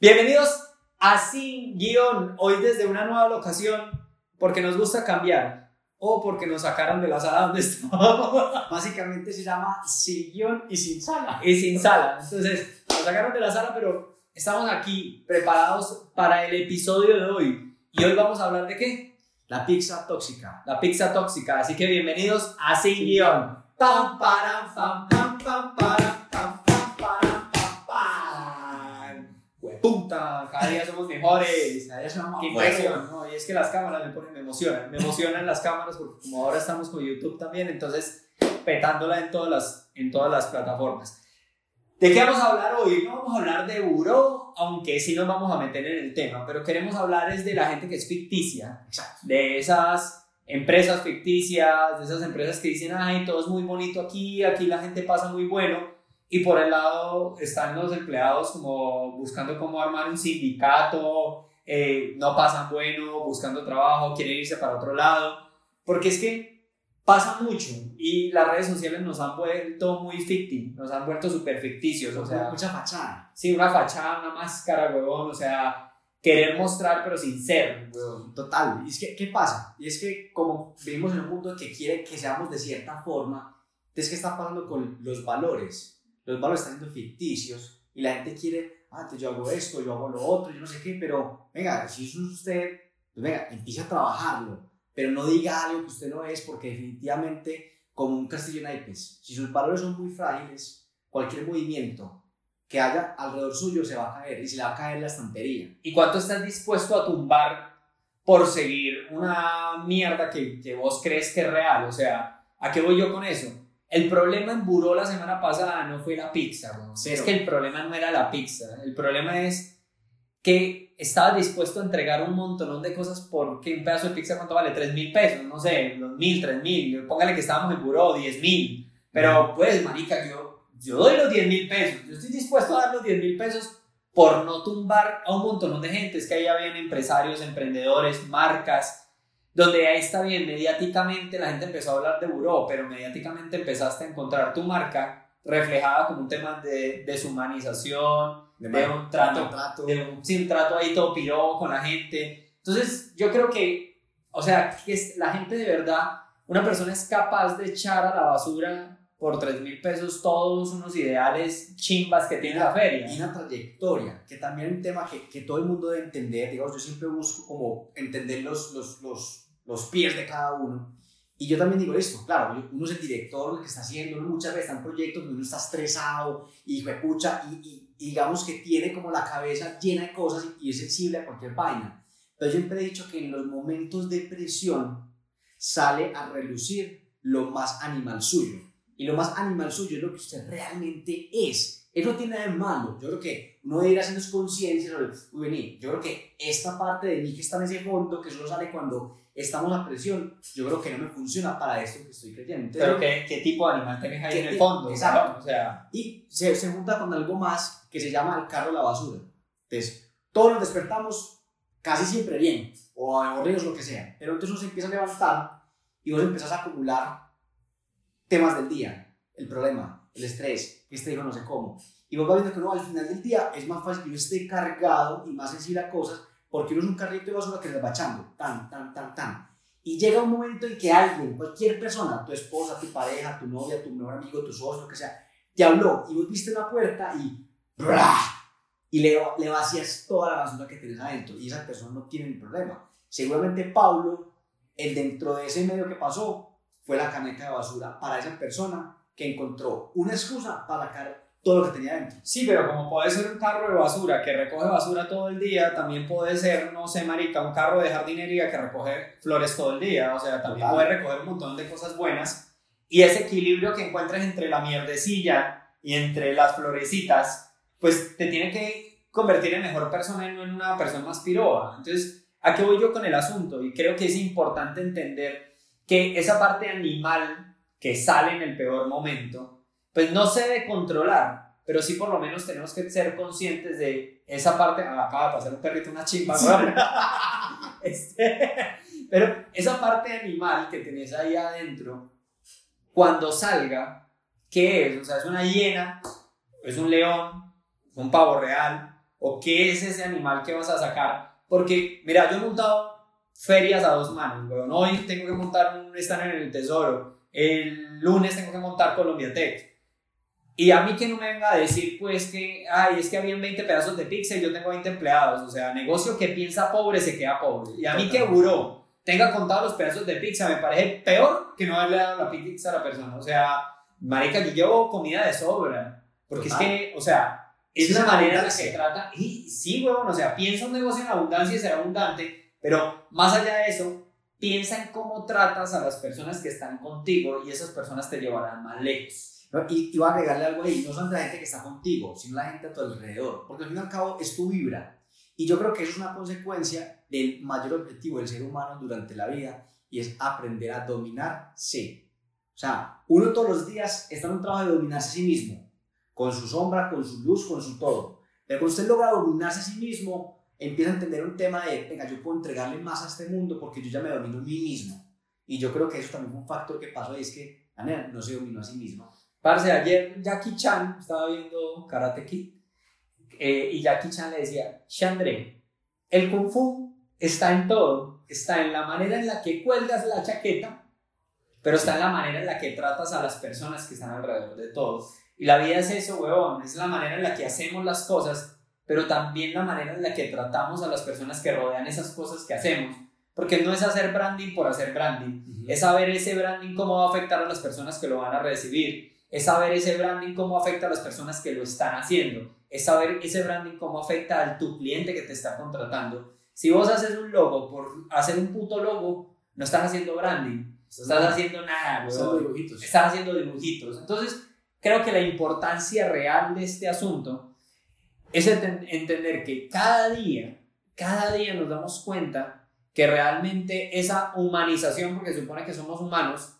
Bienvenidos a Sin Guión, hoy desde una nueva locación, porque nos gusta cambiar o porque nos sacaron de la sala donde estábamos. Básicamente se llama Sin Guión y Sin Sala. Y sin sala. Entonces, nos sacaron de la sala, pero estamos aquí preparados para el episodio de hoy. Y hoy vamos a hablar de qué? La pizza tóxica. La pizza tóxica. Así que bienvenidos a Sin Guión. Pam, param, pam, pam, pam, param, Hueputa, cada día somos mejores. Cada día somos Qué impresión, ¿no? Y es que las cámaras me ponen, me emocionan, me emocionan las cámaras porque como ahora estamos con YouTube también, entonces petándola en todas las, en todas las plataformas. ¿De qué vamos a hablar hoy? No vamos a hablar de buró, aunque sí nos vamos a meter en el tema, pero queremos hablar es de la gente que es ficticia, Exacto. de esas empresas ficticias, de esas empresas que dicen, ay, todo es muy bonito aquí, aquí la gente pasa muy bueno, y por el lado están los empleados como buscando cómo armar un sindicato, eh, no pasan bueno, buscando trabajo, quieren irse para otro lado, porque es que pasa mucho y las redes sociales nos han vuelto muy ficti, nos han vuelto súper ficticios, o sea, mucha fachada. sí, una fachada, una máscara, huevón, o sea, querer mostrar pero sin ser, huevón. Total. Y es que, ¿qué pasa? Y es que como vivimos en un mundo que quiere que seamos de cierta forma, entonces, ¿qué está pasando con los valores? Los valores están siendo ficticios y la gente quiere, ah, yo hago esto, yo hago lo otro, yo no sé qué, pero venga, si es usted, pues venga, empiece a trabajarlo, pero no diga algo que usted no es porque definitivamente, como un castillo en naipes, si sus valores son muy frágiles, cualquier movimiento que haya alrededor suyo se va a caer y se le va a caer la estantería. ¿Y cuánto estás dispuesto a tumbar por seguir una mierda que, que vos crees que es real? O sea, ¿a qué voy yo con eso? El problema en Buró la semana pasada no fue la pizza. Cero. es que el problema no era la pizza, el problema es que estaba dispuesto a entregar un montón de cosas porque un pedazo de pizza cuánto vale, 3 mil pesos, no sé, 2 mil, 3 mil, póngale que estábamos en Buró, 10 mil, pero pues, marica, yo, yo doy los 10 mil pesos, yo estoy dispuesto a dar los 10 mil pesos por no tumbar a un montón de gente, es que ahí habían empresarios, emprendedores, marcas, donde ahí está bien, mediáticamente la gente empezó a hablar de buró, pero mediáticamente empezaste a encontrar tu marca reflejada como un tema de deshumanización, de, un trato, trato. de un, sí, un trato ahí todo piró con la gente. Entonces yo creo que, o sea, que la gente de verdad, una persona es capaz de echar a la basura por 3 mil pesos todos unos ideales chimbas que tiene la feria. y una trayectoria, que también es un tema que, que todo el mundo debe entender, digamos, yo siempre busco como entender los, los, los, los pies de cada uno, y yo también digo esto, claro, uno es el director, el que está haciendo, muchas veces está en proyectos donde uno está estresado, y pucha, y, y- y digamos que tiene como la cabeza llena de cosas y, y es sensible a cualquier vaina, pero yo siempre he dicho que en los momentos de presión sale a relucir lo más animal suyo, y lo más animal suyo es lo que usted realmente es. Eso no tiene nada de malo. Yo creo que uno debe ir haciendo conciencia sobre, uy, vení, yo creo que esta parte de mí que está en ese fondo, que solo sale cuando estamos a presión, yo creo que no me funciona para esto que estoy creyendo. Entonces, Pero ¿qué, qué tipo de animal tenés ahí ¿Qué en el fondo? Exacto. ¿no? O sea, y se, se junta con algo más que se llama el carro de la basura. Entonces, todos nos despertamos casi siempre bien, o aburridos, lo que sea, pero entonces uno se empieza a levantar y vos empezás a acumular temas del día, el problema, el estrés, que este hijo no sé cómo. Y vos vas viendo que no, al final del día es más fácil que uno esté cargado y más sensible a cosas, porque uno es un carrito de basura que se va echando, tan, tan, tan, tan. Y llega un momento en que alguien, cualquier persona, tu esposa, tu pareja, tu novia, tu mejor amigo, tu socio, lo que sea, te habló y vos viste una puerta y ¡bra! y le, le vacías toda la basura que tienes adentro y esa persona no tiene ni problema. Seguramente Pablo, el dentro de ese medio que pasó, fue la caneca de basura para esa persona que encontró una excusa para sacar todo lo que tenía dentro. sí, pero como puede ser un carro de basura que recoge basura todo el día, también puede ser, no sé, marica, un carro de jardinería que recoge flores todo el día. O sea, también Total. puede recoger un montón de cosas buenas. Y ese equilibrio que encuentres entre la mierdecilla y entre las florecitas, pues te tiene que convertir en mejor persona y no en una persona más piroa. Entonces, ¿a qué voy yo con el asunto? Y creo que es importante entender que esa parte animal que sale en el peor momento, pues no se debe controlar, pero sí por lo menos tenemos que ser conscientes de esa parte. Ah, acaba de pasar un perrito, una chimba, ¿no? Este, pero esa parte animal que tenés ahí adentro, cuando salga, ¿qué es? O sea, es una hiena, es un león, un pavo real, o qué es ese animal que vas a sacar. Porque, mira, yo he montado ferias a dos manos, weón. Hoy tengo que montar un stand en el Tesoro. El lunes tengo que montar Colombia Tech. Y a mí que no me venga a decir, pues, que, ay, es que habían 20 pedazos de pixel, yo tengo 20 empleados. O sea, negocio que piensa pobre se queda pobre. Y a mí que buró tenga contado los pedazos de pizza, me parece peor que no haberle dado la pizza a la persona. O sea, marica, yo llevo comida de sobra. Porque es que, o sea, es una manera en la que trata. Y sí, huevón, o sea, piensa un negocio en abundancia y será abundante, pero más allá de eso, piensa en cómo tratas a las personas que están contigo y esas personas te llevarán más lejos. Y, y voy a agregarle algo ahí, no son la gente que está contigo, sino la gente a tu alrededor, porque al fin y al cabo es tu vibra. Y yo creo que eso es una consecuencia del mayor objetivo del ser humano durante la vida y es aprender a dominarse. O sea, uno todos los días está en un trabajo de dominarse a sí mismo, con su sombra, con su luz, con su todo. Pero cuando usted logra dominarse a sí mismo, empieza a entender un tema de, venga, yo puedo entregarle más a este mundo porque yo ya me domino a mí mismo. Y yo creo que eso también fue un factor que pasó y es que Anel no se dominó a sí mismo. Parce, ayer Jackie Chan estaba viendo Karate Kid eh, y Jackie Chan le decía, Chandre, el Kung Fu está en todo, está en la manera en la que cuelgas la chaqueta, pero está en la manera en la que tratas a las personas que están alrededor de todo. Y la vida es eso, huevón, es la manera en la que hacemos las cosas, pero también la manera en la que tratamos a las personas que rodean esas cosas que hacemos. Porque no es hacer branding por hacer branding, es saber ese branding cómo va a afectar a las personas que lo van a recibir es saber ese branding cómo afecta a las personas que lo están haciendo, es saber ese branding cómo afecta a tu cliente que te está contratando. Si vos haces un logo por hacer un puto logo, no estás haciendo branding, no estás haciendo nada, dibujitos. estás haciendo dibujitos. Entonces, creo que la importancia real de este asunto es entender que cada día, cada día nos damos cuenta que realmente esa humanización, porque supone que somos humanos,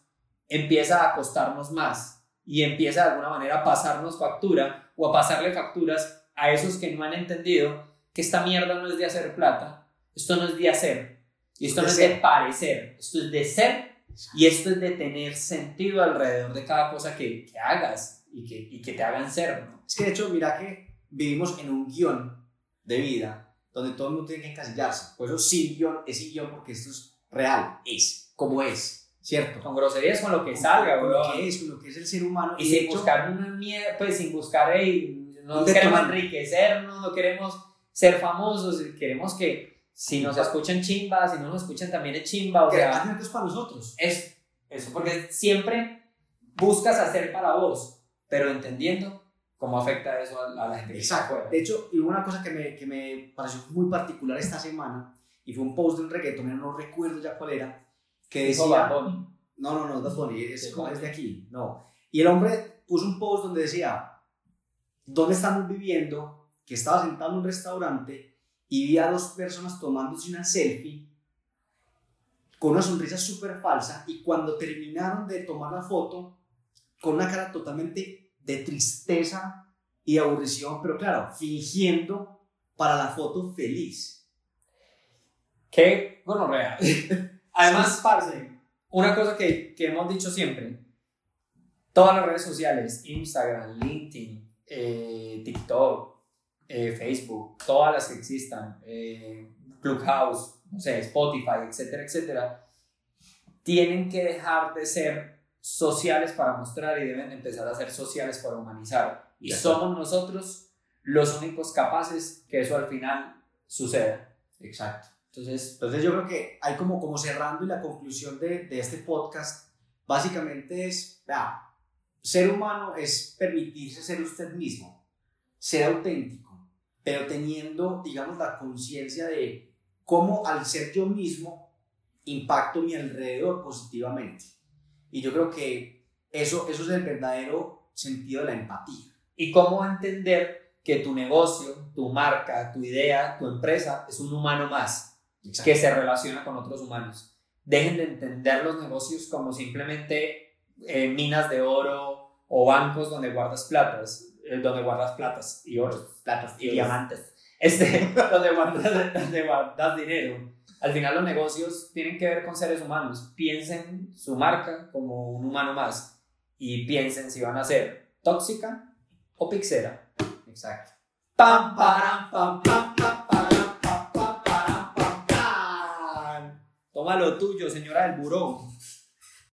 empieza a costarnos más y empieza de alguna manera a pasarnos factura o a pasarle facturas a esos que no han entendido que esta mierda no es de hacer plata, esto no es de hacer, y esto no es de parecer, esto es de ser y esto es de tener sentido alrededor de cada cosa que, que hagas y que, y que te hagan ser. ¿no? Es que de hecho, mira que vivimos en un guion de vida donde todo el mundo tiene que encasillarse. Por eso sin guion es guion porque esto es real, es como es. ¿Cierto? Con groserías, con lo que salga, con, lo que es, con lo que es el ser humano. Y, sin buscar una mierda, pues sin buscar, no queremos enriquecernos, no queremos ser famosos, queremos que si nos escuchan chimba, si no nos escuchan también es chimba. O sea, es para nosotros. Es eso, porque siempre buscas hacer para vos, pero entendiendo cómo afecta eso a, la gente. Exacto. De hecho, y una cosa que me, que me pareció muy particular esta semana, y fue un post de un reggaeton, no recuerdo ya cuál era, que decía... No, no, no, Bad es, es de aquí, no. Y el hombre puso un post donde decía, ¿dónde estamos viviendo? Que estaba sentado en un restaurante y vi a dos personas tomándose una selfie con una sonrisa súper falsa y cuando terminaron de tomar la foto, con una cara totalmente de tristeza y aburrición, pero claro, fingiendo para la foto feliz. Qué real Además, parce, una cosa que, que, hemos dicho siempre, todas las redes sociales, Instagram, LinkedIn, eh, TikTok, eh, Facebook, todas las que existan, eh, Clubhouse, no sé, Spotify, etcétera, etcétera, tienen que dejar de ser sociales para mostrar y deben empezar a ser sociales para humanizar. Y somos nosotros los únicos capaces que eso al final suceda. Exacto. Entonces, entonces yo creo que hay como, como cerrando y la conclusión de, de este podcast, básicamente es, vea, ser humano es permitirse ser usted mismo, ser auténtico, pero teniendo, digamos, la conciencia de cómo al ser yo mismo impacto mi alrededor positivamente. Y yo creo que eso, eso es el verdadero sentido de la empatía. Y cómo entender que tu negocio, tu marca, tu idea, tu empresa es un humano más que se relaciona con otros humanos. Dejen de entender los negocios como simplemente eh, minas de oro o bancos donde guardas platas, eh, donde guardas platas y oro, platas y, diamantes, este, donde, guardas, donde guardas dinero. Al final los negocios tienen que ver con seres humanos. Piensen su marca como un humano más y piensen si van a ser tóxica o pixera. Exacto. Pam, param, pam, pam, pam, pam, pam, pam, pam. Toma lo tuyo, señora del buró.